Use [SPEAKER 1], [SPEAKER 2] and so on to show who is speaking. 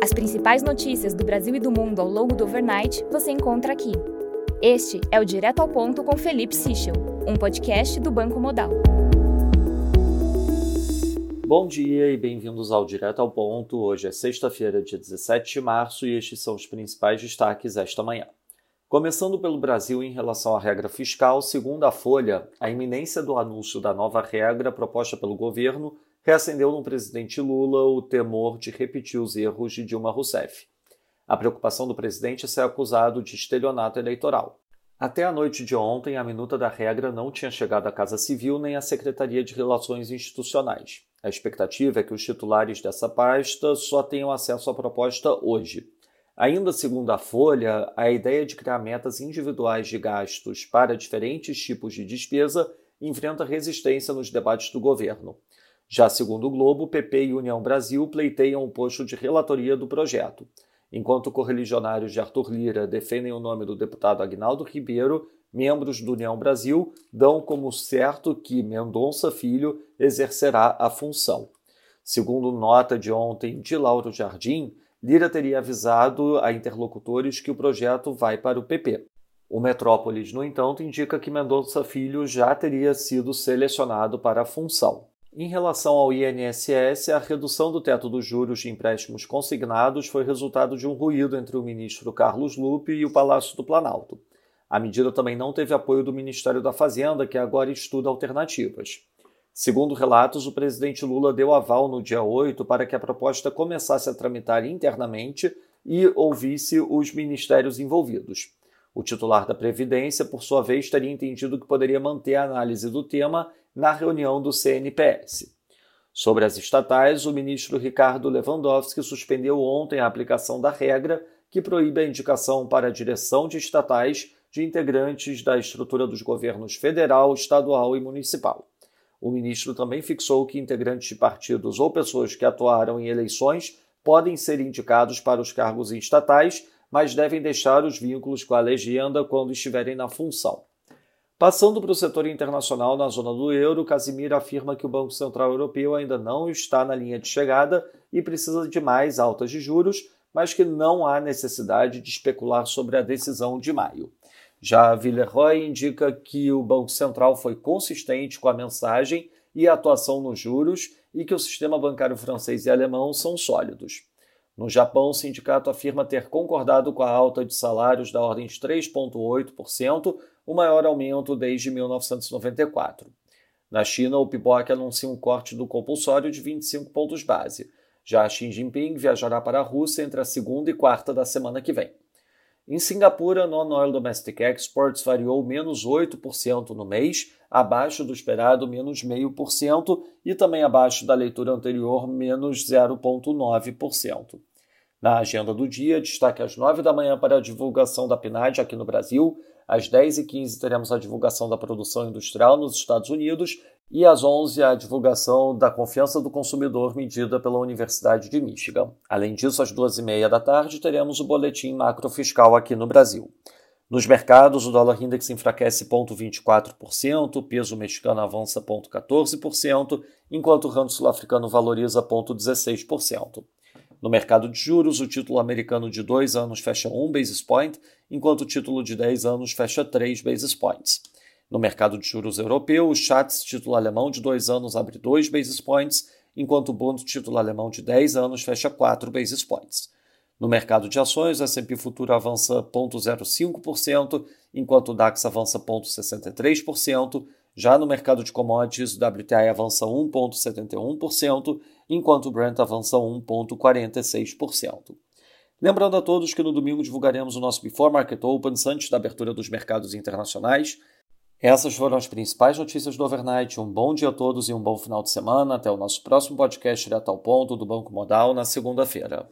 [SPEAKER 1] As principais notícias do Brasil e do mundo ao longo do overnight você encontra aqui. Este é o Direto ao Ponto com Felipe Sichel, um podcast do Banco Modal.
[SPEAKER 2] Bom dia e bem-vindos ao Direto ao Ponto. Hoje é sexta-feira, dia 17 de março, e estes são os principais destaques esta manhã. Começando pelo Brasil em relação à regra fiscal, segundo a Folha, a iminência do anúncio da nova regra proposta pelo governo reacendeu no presidente Lula o temor de repetir os erros de Dilma Rousseff. A preocupação do presidente é ser acusado de estelionato eleitoral. Até a noite de ontem, a minuta da regra não tinha chegado à Casa Civil nem à Secretaria de Relações Institucionais. A expectativa é que os titulares dessa pasta só tenham acesso à proposta hoje. Ainda segundo a Folha, a ideia de criar metas individuais de gastos para diferentes tipos de despesa enfrenta resistência nos debates do governo. Já segundo o Globo, PP e União Brasil pleiteiam o posto de relatoria do projeto. Enquanto correligionários de Arthur Lira defendem o nome do deputado Agnaldo Ribeiro, membros do União Brasil dão como certo que Mendonça Filho exercerá a função. Segundo nota de ontem de Lauro Jardim, Lira teria avisado a interlocutores que o projeto vai para o PP. O Metrópolis, no entanto, indica que Mendonça Filho já teria sido selecionado para a função. Em relação ao INSS, a redução do teto dos juros de empréstimos consignados foi resultado de um ruído entre o ministro Carlos Lupe e o Palácio do Planalto. A medida também não teve apoio do Ministério da Fazenda, que agora estuda alternativas. Segundo relatos, o presidente Lula deu aval no dia 8 para que a proposta começasse a tramitar internamente e ouvisse os ministérios envolvidos. O titular da Previdência, por sua vez, teria entendido que poderia manter a análise do tema na reunião do CNPS. Sobre as estatais, o ministro Ricardo Lewandowski suspendeu ontem a aplicação da regra que proíbe a indicação para a direção de estatais de integrantes da estrutura dos governos federal, estadual e municipal. O ministro também fixou que integrantes de partidos ou pessoas que atuaram em eleições podem ser indicados para os cargos estatais, mas devem deixar os vínculos com a legenda quando estiverem na função. Passando para o setor internacional na zona do euro, Casimir afirma que o Banco Central Europeu ainda não está na linha de chegada e precisa de mais altas de juros, mas que não há necessidade de especular sobre a decisão de maio. Já Villeroy indica que o Banco Central foi consistente com a mensagem e a atuação nos juros e que o sistema bancário francês e alemão são sólidos. No Japão, o sindicato afirma ter concordado com a alta de salários da ordem de 3,8%, o maior aumento desde 1994. Na China, o PIBOC anuncia um corte do compulsório de 25 pontos base. Já Xi Jinping viajará para a Rússia entre a segunda e quarta da semana que vem. Em Singapura, Non-Oil Domestic Exports variou menos 8% no mês, abaixo do esperado menos 0,5% e também abaixo da leitura anterior menos 0,9%. Na agenda do dia, destaque às 9 da manhã para a divulgação da PNAD aqui no Brasil, às 10h15 teremos a divulgação da produção industrial nos Estados Unidos e às 11 a divulgação da confiança do consumidor medida pela Universidade de Michigan. Além disso, às 2h30 da tarde teremos o boletim macrofiscal aqui no Brasil. Nos mercados, o dólar index enfraquece 0,24%, o peso mexicano avança 0,14%, enquanto o rand sul-africano valoriza 0,16%. No mercado de juros, o título americano de 2 anos fecha 1 basis point, enquanto o título de 10 anos fecha 3 basis points. No mercado de juros europeu, o Schatz título alemão de 2 anos abre 2 basis points, enquanto o Bund título alemão de 10 anos fecha 4 basis points. No mercado de ações, o S&P futuro avança 0,05%, enquanto o DAX avança 0,63%, já no mercado de commodities, o WTI avança 1,71%, enquanto o Brent avança 1,46%. Lembrando a todos que no domingo divulgaremos o nosso Before Market Opens antes da abertura dos mercados internacionais. Essas foram as principais notícias do overnight. Um bom dia a todos e um bom final de semana. Até o nosso próximo podcast direto ao ponto do Banco Modal na segunda-feira.